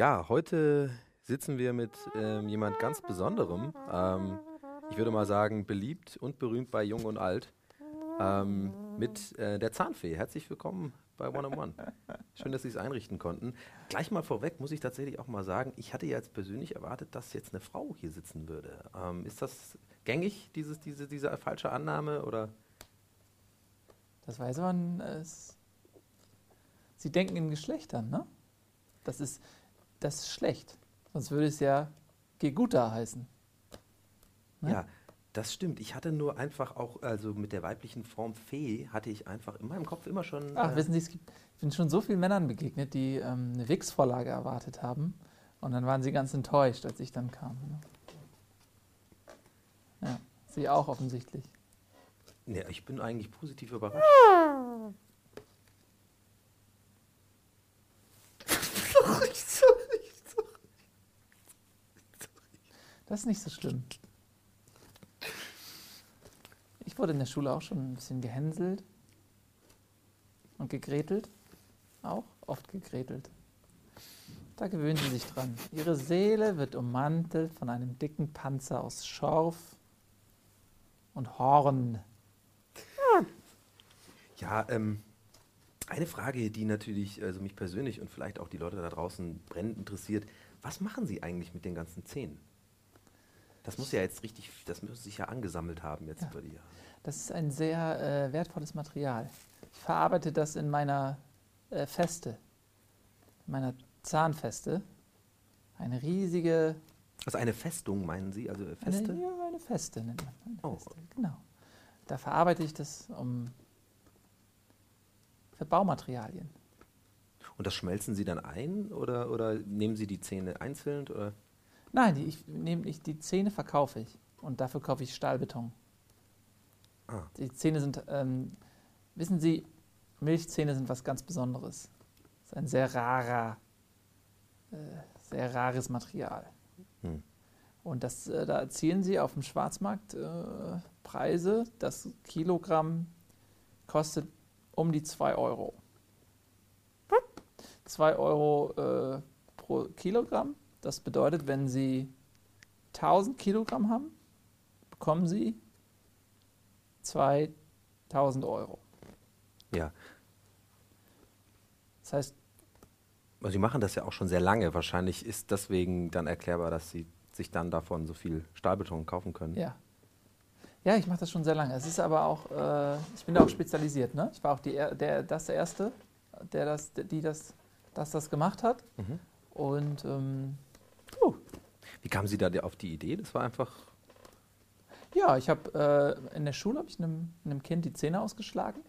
Ja, heute sitzen wir mit ähm, jemand ganz Besonderem. Ähm, ich würde mal sagen, beliebt und berühmt bei Jung und Alt. Ähm, mit äh, der Zahnfee. Herzlich willkommen bei One on One. Schön, dass Sie es einrichten konnten. Gleich mal vorweg muss ich tatsächlich auch mal sagen, ich hatte jetzt persönlich erwartet, dass jetzt eine Frau hier sitzen würde. Ähm, ist das gängig, dieses, diese, diese falsche Annahme? Oder? Das weiß man. Äh, Sie denken in Geschlechtern, ne? Das ist, das ist schlecht. Sonst würde es ja Geguta heißen. Ne? Ja, das stimmt. Ich hatte nur einfach auch, also mit der weiblichen Form Fee, hatte ich einfach in meinem Kopf immer schon. Ach, äh, wissen Sie, es gibt, ich bin schon so vielen Männern begegnet, die ähm, eine Wix-Vorlage erwartet haben. Und dann waren sie ganz enttäuscht, als ich dann kam. Ne? Ja, Sie auch offensichtlich. Ja, ich bin eigentlich positiv überrascht. Das ist nicht so schlimm. Ich wurde in der Schule auch schon ein bisschen gehänselt und gegrätelt. Auch oft gegrätelt. Da gewöhnen Sie sich dran. Ihre Seele wird ummantelt von einem dicken Panzer aus Schorf und Horn. Ja, ähm, eine Frage, die natürlich also mich persönlich und vielleicht auch die Leute da draußen brennend interessiert. Was machen Sie eigentlich mit den ganzen Zähnen? Das muss ja jetzt richtig, das muss sich ja angesammelt haben jetzt ja. über die Jahre. Das ist ein sehr äh, wertvolles Material. Ich verarbeite das in meiner äh, Feste, in meiner Zahnfeste. Eine riesige. Also eine Festung, meinen Sie? Also Feste? Eine, ja, eine Feste nennt man. Eine oh. Feste. Genau. Da verarbeite ich das um für Baumaterialien. Und das schmelzen Sie dann ein oder, oder nehmen Sie die Zähne einzeln? Oder? Nein, die, ich nehme ich, die Zähne verkaufe ich und dafür kaufe ich Stahlbeton. Ah. Die Zähne sind, ähm, wissen Sie, Milchzähne sind was ganz Besonderes. Das ist ein sehr rarer, äh, sehr rares Material. Hm. Und das, äh, da erzielen Sie auf dem Schwarzmarkt äh, Preise. Das Kilogramm kostet um die 2 Euro. 2 Euro äh, pro Kilogramm. Das bedeutet, wenn Sie 1000 Kilogramm haben, bekommen Sie 2000 Euro. Ja. Das heißt. Also Sie machen das ja auch schon sehr lange. Wahrscheinlich ist deswegen dann erklärbar, dass Sie sich dann davon so viel Stahlbeton kaufen können. Ja, ja, ich mache das schon sehr lange. Es ist aber auch, äh, ich bin da auch spezialisiert. Ne? Ich war auch die, der, das Erste, der das, die das, das, das gemacht hat. Mhm. Und ähm. Wie kamen Sie da auf die Idee? Das war einfach. Ja, ich habe äh, in der Schule habe ich einem, einem Kind die Zähne ausgeschlagen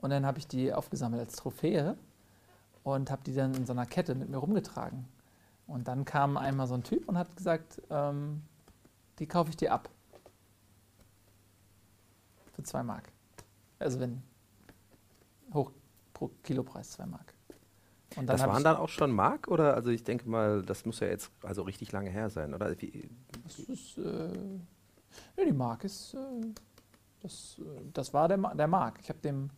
und dann habe ich die aufgesammelt als Trophäe und habe die dann in so einer Kette mit mir rumgetragen. Und dann kam einmal so ein Typ und hat gesagt, ähm, die kaufe ich dir ab für 2 Mark. Also wenn hoch pro Kilopreis 2 Mark. Das waren dann auch schon Mark oder? Also ich denke mal, das muss ja jetzt also richtig lange her sein, oder? Wie, das ist, äh, ja, die Mark ist, äh, das, das war der, der Mark. Ich habe dem,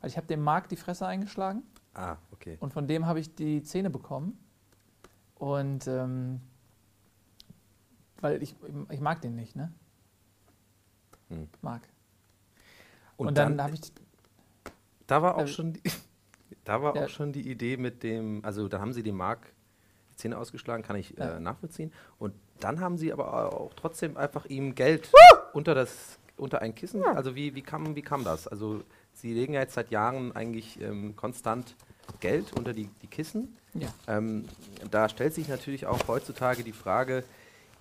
also ich habe dem Mark die Fresse eingeschlagen. Ah, okay. Und von dem habe ich die Zähne bekommen. Und ähm, weil ich, ich mag den nicht, ne? Hm. Mark. Und, und dann, dann habe ich. Da war auch äh, schon die, da war ja. auch schon die Idee mit dem, also da haben sie dem Mark die Zähne ausgeschlagen, kann ich ja. äh, nachvollziehen. Und dann haben sie aber auch trotzdem einfach ihm Geld unter das unter ein Kissen. Ja. Also wie, wie, kam, wie kam das? Also sie legen ja jetzt seit Jahren eigentlich ähm, konstant Geld unter die, die Kissen. Ja. Ähm, da stellt sich natürlich auch heutzutage die Frage,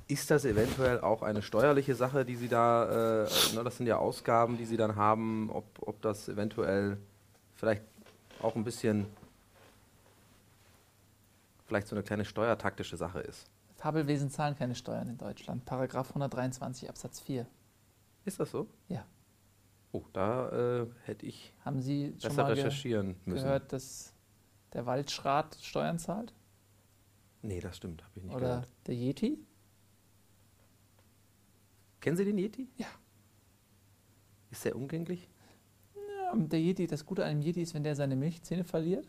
ist das eventuell auch eine steuerliche Sache, die Sie da, äh, ne, das sind ja Ausgaben, die Sie dann haben, ob, ob das eventuell vielleicht auch ein bisschen, vielleicht so eine kleine steuertaktische Sache ist? Fabelwesen zahlen keine Steuern in Deutschland. Paragraph 123 Absatz 4. Ist das so? Ja. Oh, da äh, hätte ich Haben Sie besser schon mal recherchieren ge müssen. gehört, dass der Waldschrat Steuern zahlt? Nee, das stimmt, habe ich nicht Oder gehört. Oder der Yeti? Kennen Sie den Yeti? Ja. Ist der umgänglich? Der Yeti, das Gute an dem Yeti ist, wenn der seine Milchzähne verliert,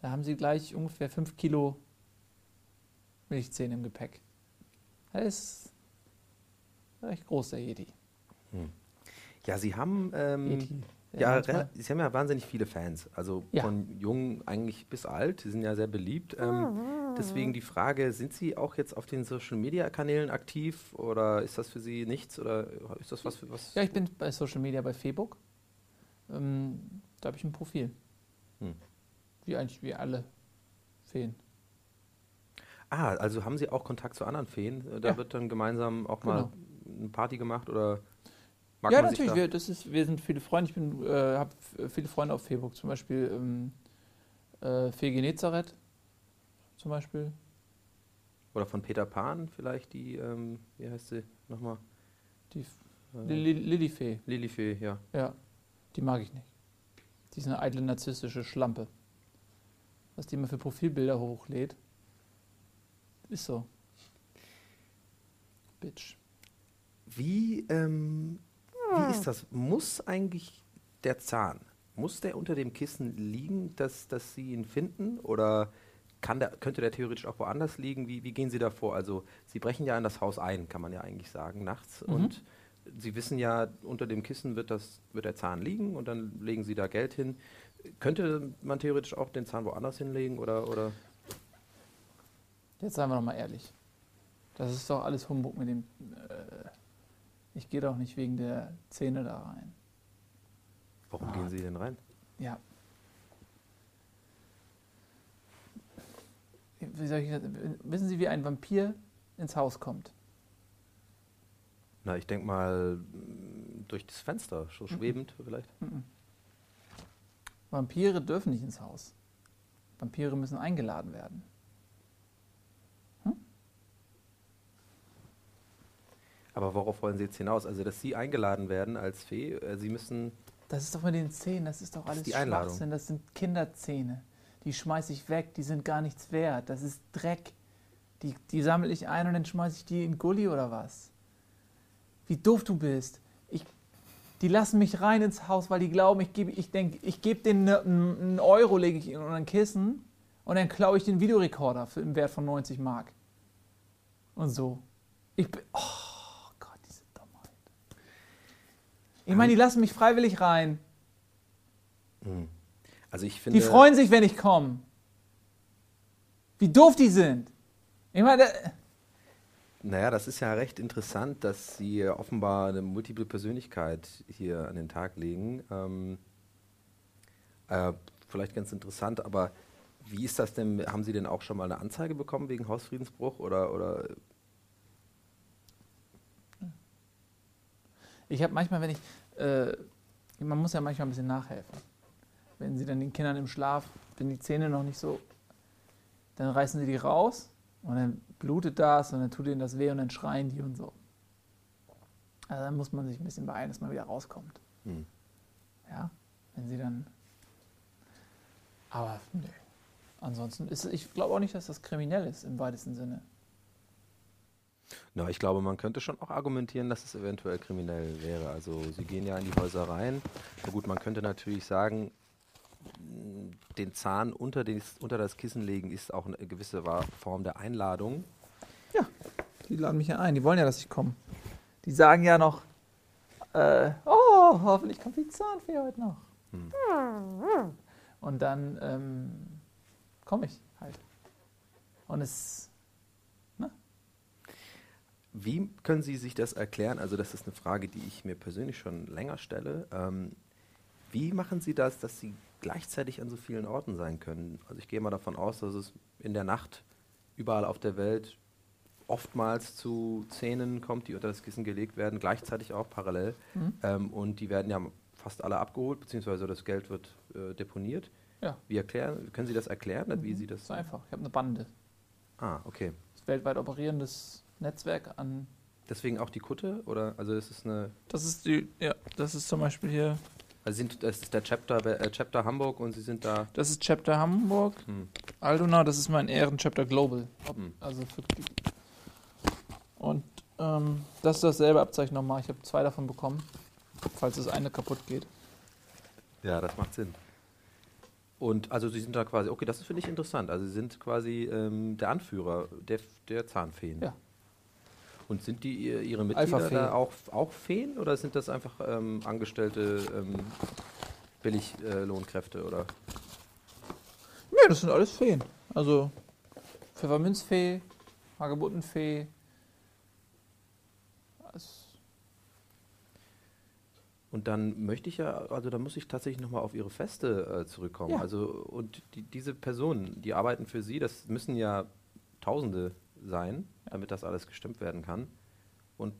da haben Sie gleich ungefähr 5 Kilo Milchzähne im Gepäck. Er ist recht groß, der Yeti. Hm. Ja, Sie haben ähm, ja, ja Sie haben ja wahnsinnig viele Fans. Also ja. von jung eigentlich bis alt. Sie sind ja sehr beliebt. Ähm, deswegen die Frage: Sind Sie auch jetzt auf den Social Media Kanälen aktiv oder ist das für Sie nichts oder ist das was für was? Ja, ich bin bei Social Media bei Facebook. Ähm, da habe ich ein Profil. Hm. Wie eigentlich wie alle Feen. Ah, also haben Sie auch Kontakt zu anderen Feen? Da ja. wird dann gemeinsam auch genau. mal eine Party gemacht oder mag Ja, natürlich. Da wir, das ist, wir sind viele Freunde. Ich äh, habe viele Freunde auf Facebook. Zum Beispiel ähm, äh, Fee Genezareth. Zum Beispiel. Oder von Peter Pan vielleicht die, ähm, wie heißt sie nochmal? Die äh, Lilifee. Lilifee, ja. Ja, die mag ich nicht. Die ist eine eitle narzisstische Schlampe. Was die immer für Profilbilder hochlädt. Ist so. Bitch. Wie, ähm, wie ist das? Muss eigentlich der Zahn, muss der unter dem Kissen liegen, dass, dass Sie ihn finden? Oder kann der, könnte der theoretisch auch woanders liegen? Wie, wie gehen Sie da vor? Also Sie brechen ja in das Haus ein, kann man ja eigentlich sagen, nachts. Mhm. Und Sie wissen ja, unter dem Kissen wird, das, wird der Zahn liegen und dann legen Sie da Geld hin. Könnte man theoretisch auch den Zahn woanders hinlegen? Oder, oder? Jetzt seien wir doch mal ehrlich. Das ist doch alles Humbug mit dem. Äh, ich gehe doch nicht wegen der Zähne da rein. Warum ah. gehen Sie denn rein? Ja. Wie soll ich, wissen Sie, wie ein Vampir ins Haus kommt? Na, ich denke mal mm, durch das Fenster, so schwebend mm vielleicht. Mm Vampire dürfen nicht ins Haus. Vampire müssen eingeladen werden. Aber worauf wollen Sie jetzt hinaus? Also, dass Sie eingeladen werden als Fee, äh, Sie müssen. Das ist doch mit den Zähnen, das ist doch alles die Einladung. Das sind Kinderzähne. Die schmeiße ich weg, die sind gar nichts wert. Das ist Dreck. Die, die sammle ich ein und dann schmeiße ich die in Gully oder was? Wie doof du bist. Ich, die lassen mich rein ins Haus, weil die glauben, ich gebe ich denk, ich geb denen ne, einen Euro, lege ich in ein Kissen und dann klaue ich den Videorekorder für, im Wert von 90 Mark. Und so. Ich bin. Oh. Ich meine, die lassen mich freiwillig rein. Hm. Also ich finde, die freuen sich, wenn ich komme. Wie doof die sind. Ich meine, naja, das ist ja recht interessant, dass Sie offenbar eine multiple Persönlichkeit hier an den Tag legen. Ähm, äh, vielleicht ganz interessant, aber wie ist das denn? Haben Sie denn auch schon mal eine Anzeige bekommen wegen Hausfriedensbruch oder, oder Ich habe manchmal, wenn ich, äh, man muss ja manchmal ein bisschen nachhelfen. Wenn sie dann den Kindern im Schlaf, wenn die Zähne noch nicht so, dann reißen sie die raus und dann blutet das und dann tut ihnen das weh und dann schreien die und so. Also dann muss man sich ein bisschen beeilen, dass man wieder rauskommt. Hm. Ja, wenn sie dann. Aber nee. Ansonsten ist ich glaube auch nicht, dass das kriminell ist im weitesten Sinne. Na, ich glaube, man könnte schon auch argumentieren, dass es eventuell kriminell wäre. Also sie gehen ja in die Häuser rein. Na gut, man könnte natürlich sagen, den Zahn unter, den, unter das Kissen legen ist auch eine gewisse Form der Einladung. Ja, die laden mich ja ein. Die wollen ja, dass ich komme. Die sagen ja noch, äh, oh, hoffentlich kommt die Zahnfee heute noch. Hm. Und dann ähm, komme ich halt. Und es wie können Sie sich das erklären? Also das ist eine Frage, die ich mir persönlich schon länger stelle. Ähm, wie machen Sie das, dass Sie gleichzeitig an so vielen Orten sein können? Also ich gehe mal davon aus, dass es in der Nacht überall auf der Welt oftmals zu Szenen kommt, die unter das Kissen gelegt werden, gleichzeitig auch parallel. Mhm. Ähm, und die werden ja fast alle abgeholt, beziehungsweise das Geld wird äh, deponiert. Ja. Wie erklären, können Sie das erklären, mhm. wie Sie das? Das ist einfach. Ich habe eine Bande. Ah, okay. Das weltweit operierendes Netzwerk an. Deswegen auch die Kutte? Oder also das ist eine. Das ist die, ja, das ist zum Beispiel hier. Also sind, das ist der Chapter, äh, Chapter Hamburg und Sie sind da. Das ist Chapter Hamburg. Hm. Aldona, das ist mein Ehren-Chapter Global. Hm. Also für, und ähm, das ist dasselbe Abzeichen nochmal. Ich habe zwei davon bekommen, falls das eine kaputt geht. Ja, das macht Sinn. Und also sie sind da quasi, okay, das finde ich interessant. Also sie sind quasi ähm, der Anführer der, der Zahnfeen. Ja. Und sind die ihre Mitglieder da auch, auch Feen oder sind das einfach ähm, angestellte ähm, Billiglohnkräfte äh, oder? Nee, das sind alles Feen. Also Pfefferminzfee, Hagebuttenfee. Und dann möchte ich ja, also da muss ich tatsächlich nochmal auf Ihre Feste äh, zurückkommen. Ja. Also und die, diese Personen, die arbeiten für Sie, das müssen ja Tausende sein, damit das alles gestimmt werden kann. Und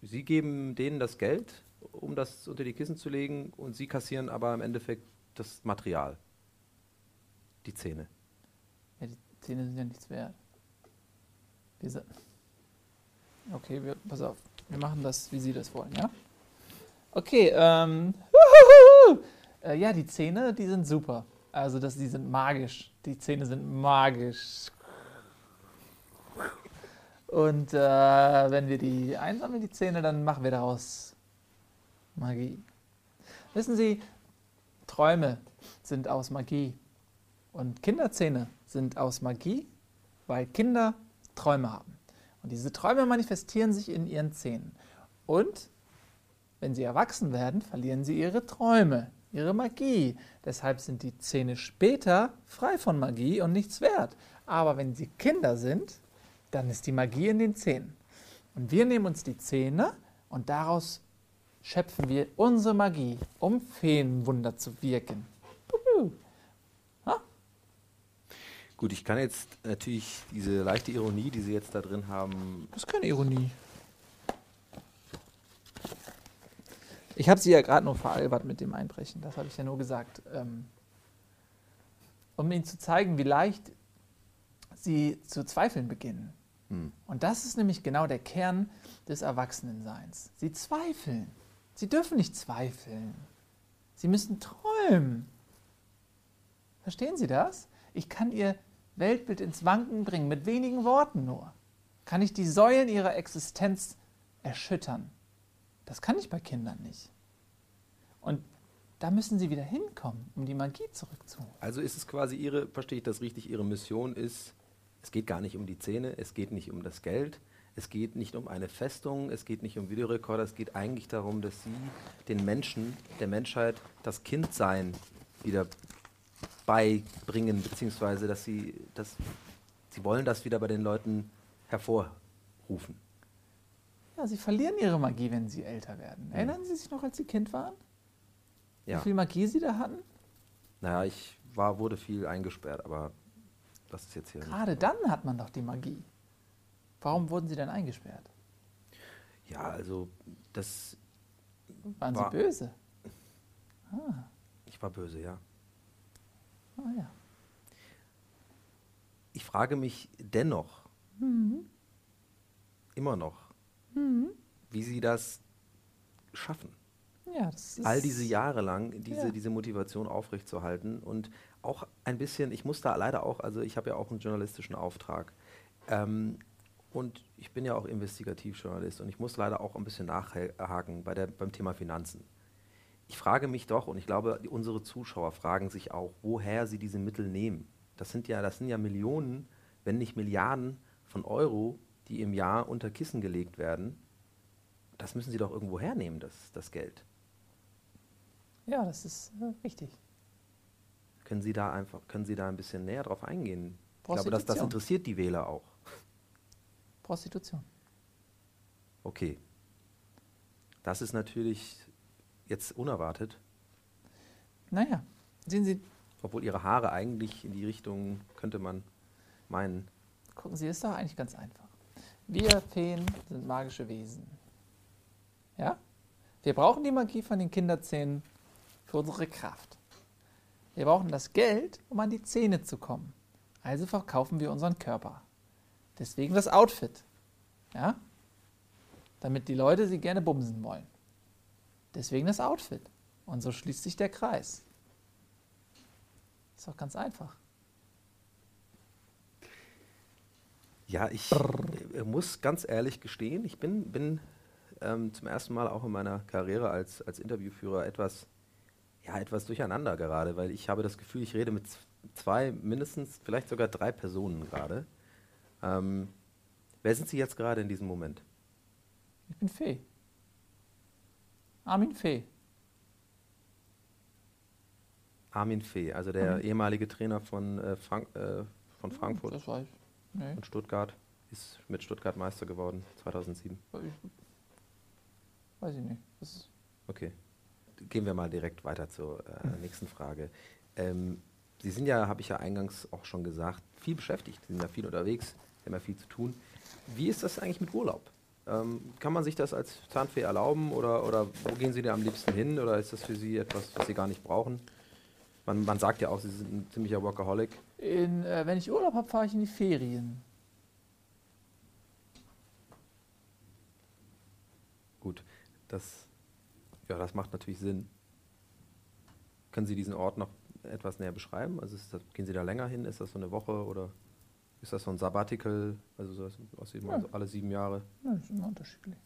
Sie geben denen das Geld, um das unter die Kissen zu legen, und Sie kassieren aber im Endeffekt das Material, die Zähne. Ja, die Zähne sind ja nichts wert. Wir okay, wir, pass auf, wir machen das, wie Sie das wollen, ja? Okay, ähm. Äh, ja, die Zähne, die sind super. Also das, die sind magisch. Die Zähne sind magisch. Und äh, wenn wir die einsammeln, die Zähne, dann machen wir daraus Magie. Wissen Sie, Träume sind aus Magie. Und Kinderzähne sind aus Magie, weil Kinder Träume haben. Und diese Träume manifestieren sich in ihren Zähnen. Und wenn sie erwachsen werden, verlieren sie ihre Träume, ihre Magie. Deshalb sind die Zähne später frei von Magie und nichts wert. Aber wenn sie Kinder sind, dann ist die Magie in den Zähnen. Und wir nehmen uns die Zähne und daraus schöpfen wir unsere Magie, um Feenwunder zu wirken. Gut, ich kann jetzt natürlich diese leichte Ironie, die Sie jetzt da drin haben. Das ist keine Ironie. Ich habe sie ja gerade nur veralbert mit dem Einbrechen, das habe ich ja nur gesagt. Ähm, um ihnen zu zeigen, wie leicht sie zu zweifeln beginnen. Und das ist nämlich genau der Kern des Erwachsenenseins. Sie zweifeln. Sie dürfen nicht zweifeln. Sie müssen träumen. Verstehen Sie das? Ich kann Ihr Weltbild ins Wanken bringen, mit wenigen Worten nur. Kann ich die Säulen Ihrer Existenz erschüttern. Das kann ich bei Kindern nicht. Und da müssen sie wieder hinkommen, um die Magie zurückzuholen. Also ist es quasi ihre, verstehe ich das richtig, ihre Mission ist, es geht gar nicht um die Zähne, es geht nicht um das Geld, es geht nicht um eine Festung, es geht nicht um Videorekorder, es geht eigentlich darum, dass sie den Menschen, der Menschheit, das Kindsein wieder beibringen, beziehungsweise dass sie, dass, sie wollen das wieder bei den Leuten hervorrufen. Ja, sie verlieren ihre Magie, wenn sie älter werden. Erinnern Sie sich noch, als Sie Kind waren? Ja. Wie viel Magie Sie da hatten? Naja, ich war, wurde viel eingesperrt, aber das ist jetzt hier. Gerade dann hat man doch die Magie. Warum wurden Sie denn eingesperrt? Ja, also das. Waren war, Sie böse? Ah. Ich war böse, ja. Ah ja. Ich frage mich dennoch, mhm. immer noch, mhm. wie sie das schaffen. Ja, all diese Jahre lang diese, ja. diese Motivation aufrechtzuerhalten und auch ein bisschen, ich muss da leider auch, also ich habe ja auch einen journalistischen Auftrag ähm, und ich bin ja auch Investigativjournalist und ich muss leider auch ein bisschen nachhaken bei der, beim Thema Finanzen. Ich frage mich doch und ich glaube, unsere Zuschauer fragen sich auch, woher sie diese Mittel nehmen. Das sind ja, das sind ja Millionen, wenn nicht Milliarden von Euro, die im Jahr unter Kissen gelegt werden. Das müssen sie doch irgendwo hernehmen, das, das Geld. Ja, das ist äh, richtig. Können Sie da einfach, können Sie da ein bisschen näher drauf eingehen? Ich glaube, das, das interessiert die Wähler auch. Prostitution. Okay. Das ist natürlich jetzt unerwartet. Naja, sehen Sie. Obwohl Ihre Haare eigentlich in die Richtung, könnte man meinen. Gucken Sie, ist doch eigentlich ganz einfach. Wir Feen sind magische Wesen. Ja? Wir brauchen die Magie von den Kinderzähnen für unsere Kraft. Wir brauchen das Geld, um an die Zähne zu kommen. Also verkaufen wir unseren Körper. Deswegen das Outfit. Ja? Damit die Leute sie gerne bumsen wollen. Deswegen das Outfit. Und so schließt sich der Kreis. Ist doch ganz einfach. Ja, ich Brrr. muss ganz ehrlich gestehen, ich bin, bin ähm, zum ersten Mal auch in meiner Karriere als, als Interviewführer etwas ja, etwas durcheinander gerade, weil ich habe das Gefühl, ich rede mit zwei, mindestens, vielleicht sogar drei Personen gerade. Ähm, wer sind Sie jetzt gerade in diesem Moment? Ich bin Fee. Armin Fee. Armin Fee, also der Armin. ehemalige Trainer von, äh, Frank äh, von Frankfurt. Das weiß ich. Nee. Und Stuttgart. Ist mit Stuttgart Meister geworden, 2007. Weiß ich nicht. okay. Gehen wir mal direkt weiter zur äh, nächsten Frage. Ähm, Sie sind ja, habe ich ja eingangs auch schon gesagt, viel beschäftigt. Sie sind ja viel unterwegs, haben ja viel zu tun. Wie ist das eigentlich mit Urlaub? Ähm, kann man sich das als Zahnfee erlauben oder, oder wo gehen Sie da am liebsten hin oder ist das für Sie etwas, was Sie gar nicht brauchen? Man, man sagt ja auch, Sie sind ein ziemlicher Workaholic. In, äh, wenn ich Urlaub habe, fahre ich in die Ferien. Gut, das, ja, das macht natürlich Sinn. Können Sie diesen Ort noch etwas näher beschreiben? Also das, gehen Sie da länger hin? Ist das so eine Woche oder ist das so ein Sabbatical? Also so aus ja. alle sieben Jahre? Ja, das ist immer unterschiedlich.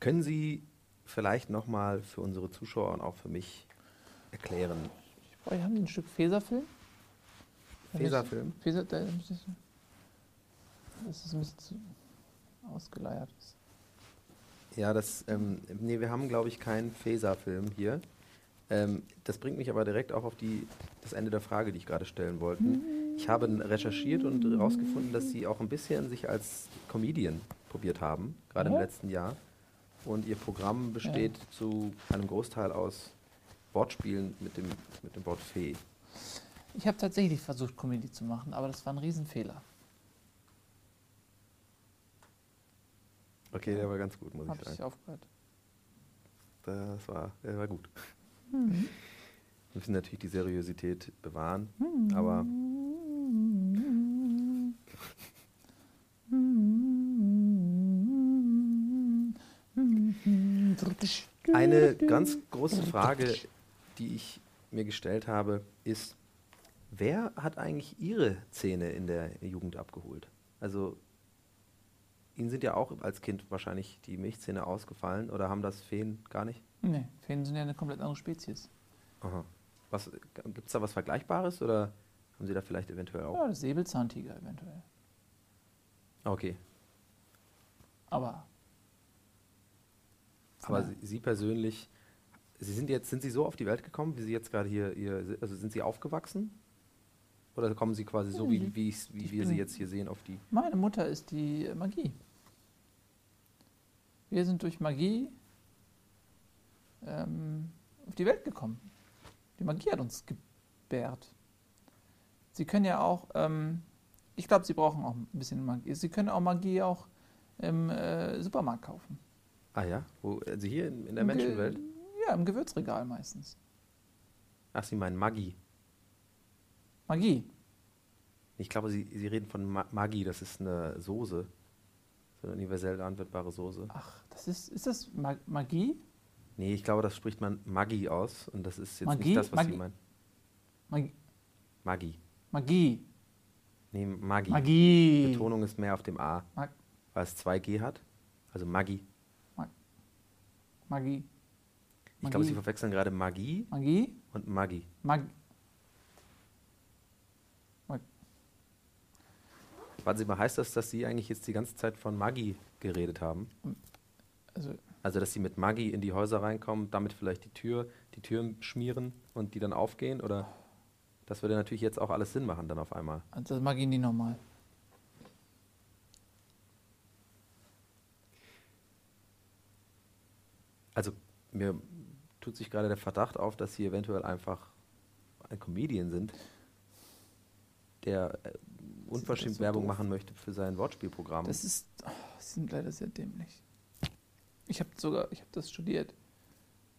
Können Sie vielleicht nochmal für unsere Zuschauer und auch für mich erklären? Wir haben ein Stück Faserfilm. Faserfilm? Faser, das ist ein bisschen ausgeleiert. Ja, das, ähm, nee, wir haben, glaube ich, keinen Faserfilm hier. Ähm, das bringt mich aber direkt auch auf die, das Ende der Frage, die ich gerade stellen wollte. Ich habe recherchiert und herausgefunden, dass Sie auch ein bisschen sich als Comedian probiert haben, gerade ja. im letzten Jahr. Und Ihr Programm besteht ja. zu einem Großteil aus Wortspielen mit dem, mit dem Wort Fee. Ich habe tatsächlich versucht, Comedy zu machen, aber das war ein Riesenfehler. Okay, der war ganz gut, muss Hab ich sagen. Ich aufgehört. Das war, der war gut. Mhm. Wir müssen natürlich die Seriosität bewahren, mhm. aber eine ganz große Frage, die ich mir gestellt habe, ist, wer hat eigentlich Ihre Zähne in der Jugend abgeholt? Also Ihnen sind ja auch als Kind wahrscheinlich die Milchzähne ausgefallen oder haben das Feen gar nicht? Nee, Feen sind ja eine komplett andere Spezies. Aha. Gibt es da was Vergleichbares oder haben Sie da vielleicht eventuell auch? Ja, das Säbelzahntiger eventuell. Okay. Aber. Aber Sie, Sie, persönlich, Sie sind jetzt, sind Sie so auf die Welt gekommen, wie Sie jetzt gerade hier, hier, also sind Sie aufgewachsen? Oder kommen Sie quasi so, wie, wie, wie wir Sie jetzt hier sehen, auf die? Meine Mutter ist die Magie. Wir sind durch Magie ähm, auf die Welt gekommen. Die Magie hat uns gebärt. Sie können ja auch, ähm, ich glaube, Sie brauchen auch ein bisschen Magie. Sie können auch Magie auch im äh, Supermarkt kaufen. Ah ja? Wo, also hier in, in der Im Menschenwelt? Ge ja, im Gewürzregal meistens. Ach, Sie meinen Magie? Magie. Ich glaube, Sie, Sie reden von Ma Magie, das ist eine Soße. So eine universell anwendbare Soße. Ach, das ist, ist das Mag Magie? Nee, ich glaube, das spricht man Magie aus und das ist jetzt Magie? nicht das, was Magie? Sie meinen. Magie. Magie. Magie. Nee, Magie. Magie. Die Betonung ist mehr auf dem A, Mag weil es zwei G hat. Also Magie. Mag Magie. Ich glaube, Sie verwechseln gerade Magie, Magie? und Magie. Mag Warten Sie mal, heißt das, dass Sie eigentlich jetzt die ganze Zeit von Maggi geredet haben? Also, also, dass Sie mit Maggi in die Häuser reinkommen, damit vielleicht die Tür, die Türen schmieren und die dann aufgehen? Oder das würde natürlich jetzt auch alles Sinn machen dann auf einmal. Also das Maggi nie normal. Also mir tut sich gerade der Verdacht auf, dass Sie eventuell einfach ein Comedian sind, der äh, unverschämt so Werbung doof. machen möchte für sein Wortspielprogramm. Das ist, oh, sind leider sehr dämlich. Ich habe sogar, ich habe das studiert.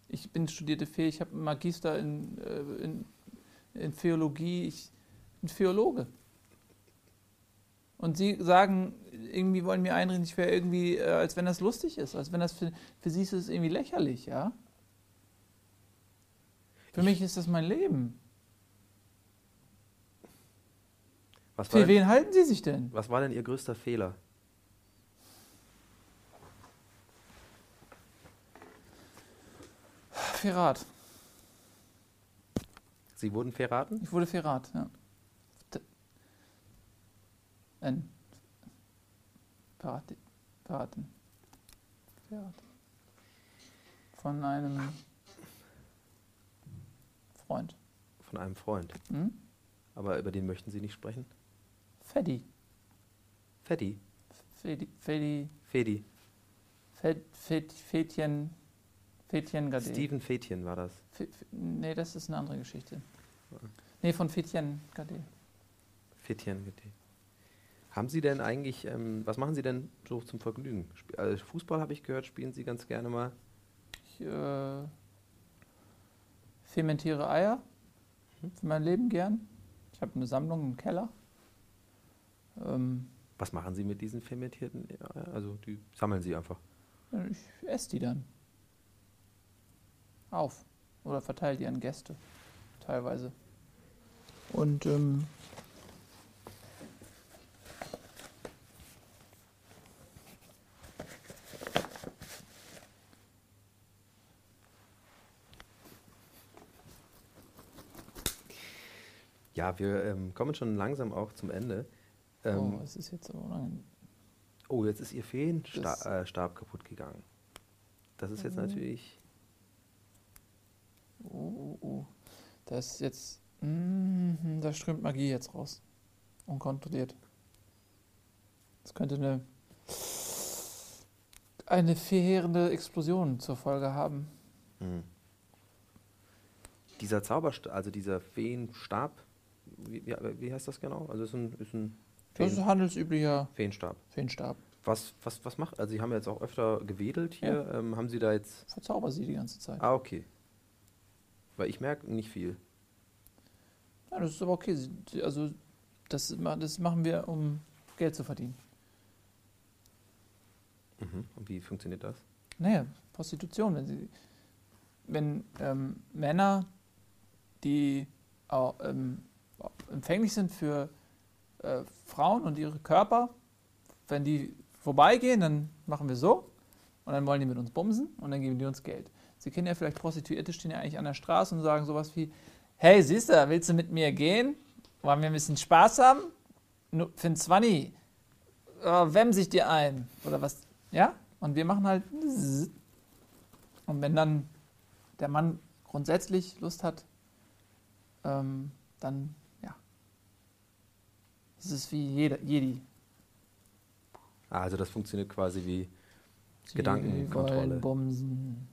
Ich bin studierte Fee, ich habe einen Magister in, äh, in, in Theologie, ich bin Theologe. Und Sie sagen, irgendwie wollen mir einreden, ich wäre irgendwie, äh, als wenn das lustig ist, als wenn das für, für Sie ist es irgendwie lächerlich, ja? Für mich ist das mein Leben. Was Für denn, wen halten Sie sich denn? Was war denn Ihr größter Fehler? Verrat. Sie wurden verraten? Ich wurde verrat, ja. Ein Verraten. Verraten. Von einem Freund. Von einem Freund. Hm? Aber über den möchten Sie nicht sprechen? Feddi. Feddi? Fedi. Fedi. Fedi. Fed, Fed, Fädchen. Fädchen Gade. Steven Fädchen war das. F, nee, das ist eine andere Geschichte. Nee, von Fädchen Gade. Fädchen Gade. Haben Sie denn eigentlich, ähm, was machen Sie denn so zum Vergnügen? Sp also Fußball habe ich gehört, spielen Sie ganz gerne mal? Ich äh, fermentiere Eier hm? für mein Leben gern. Ich habe eine Sammlung im Keller. Ähm, was machen Sie mit diesen fermentierten? Also die sammeln Sie einfach? Ich esse die dann. Auf. Oder verteile die an Gäste. Teilweise. Und ähm, Ja, wir ähm, kommen schon langsam auch zum Ende. Ähm, oh, es ist jetzt aber unangenehm. Oh, jetzt ist Ihr Feenstab äh, kaputt gegangen. Das ist jetzt mhm. natürlich. Oh, oh, oh. Das ist jetzt. Mm, da strömt Magie jetzt raus. Unkontrolliert. Das könnte eine. eine verheerende Explosion zur Folge haben. Mhm. Dieser Zauberstab, also dieser Feenstab, wie, wie, wie, heißt das genau? Also ist ein, ist ein das ist handelsüblicher Feenstab. Feenstab. Was, was, was macht, also Sie haben jetzt auch öfter gewedelt hier, ja. ähm, haben Sie da jetzt... Verzauber Sie die ganze Zeit. Ah, okay. Weil ich merke nicht viel. Ja, das ist aber okay. Also das, das machen wir, um Geld zu verdienen. Mhm. Und wie funktioniert das? Naja, Prostitution. Wenn, Sie, wenn ähm, Männer, die auch, ähm, empfänglich sind für äh, Frauen und ihre Körper, wenn die vorbeigehen, dann machen wir so und dann wollen die mit uns bumsen und dann geben die uns Geld. Sie kennen ja vielleicht Prostituierte, stehen ja eigentlich an der Straße und sagen sowas wie, hey, siehst du, willst du mit mir gehen? Wollen wir ein bisschen Spaß haben? Ein 20, äh, wemm sich dir ein oder was, ja? Und wir machen halt und wenn dann der Mann grundsätzlich Lust hat, ähm, dann das ist wie jeder, Jedi. Ah, also das funktioniert quasi wie Sie Gedankenkontrolle. Bumsen.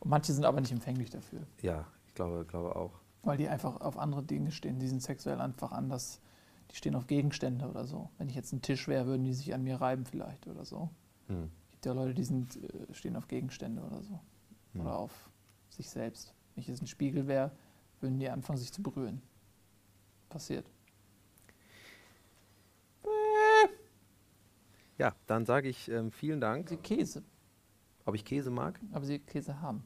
Und manche sind aber nicht empfänglich dafür. Ja, ich glaube, glaube auch. Weil die einfach auf andere Dinge stehen. Die sind sexuell einfach anders. Die stehen auf Gegenstände oder so. Wenn ich jetzt ein Tisch wäre, würden die sich an mir reiben vielleicht oder so. Hm. Es gibt ja Leute, die sind, äh, stehen auf Gegenstände oder so. Hm. Oder auf sich selbst. Wenn ich jetzt ein Spiegel wäre, würden die anfangen, sich zu berühren. Passiert. Ja, dann sage ich ähm, vielen Dank. Sie Käse. Ob ich Käse mag? Aber Sie Käse haben.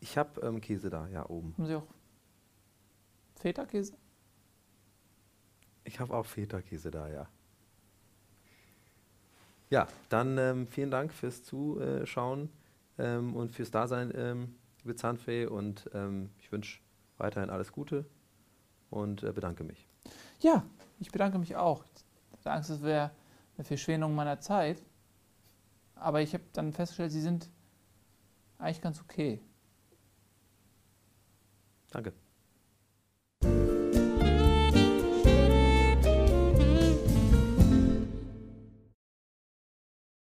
Ich habe ähm, Käse da, ja, oben. Haben Sie auch Feta-Käse? Ich habe auch Feta-Käse da, ja. Ja, dann ähm, vielen Dank fürs Zuschauen ähm, und fürs Dasein, ähm, liebe Zahnfee. Und ähm, ich wünsche weiterhin alles Gute und äh, bedanke mich. Ja, ich bedanke mich auch. Ich hatte Angst, es wäre eine Verschwendung meiner Zeit. Aber ich habe dann festgestellt, sie sind eigentlich ganz okay. Danke.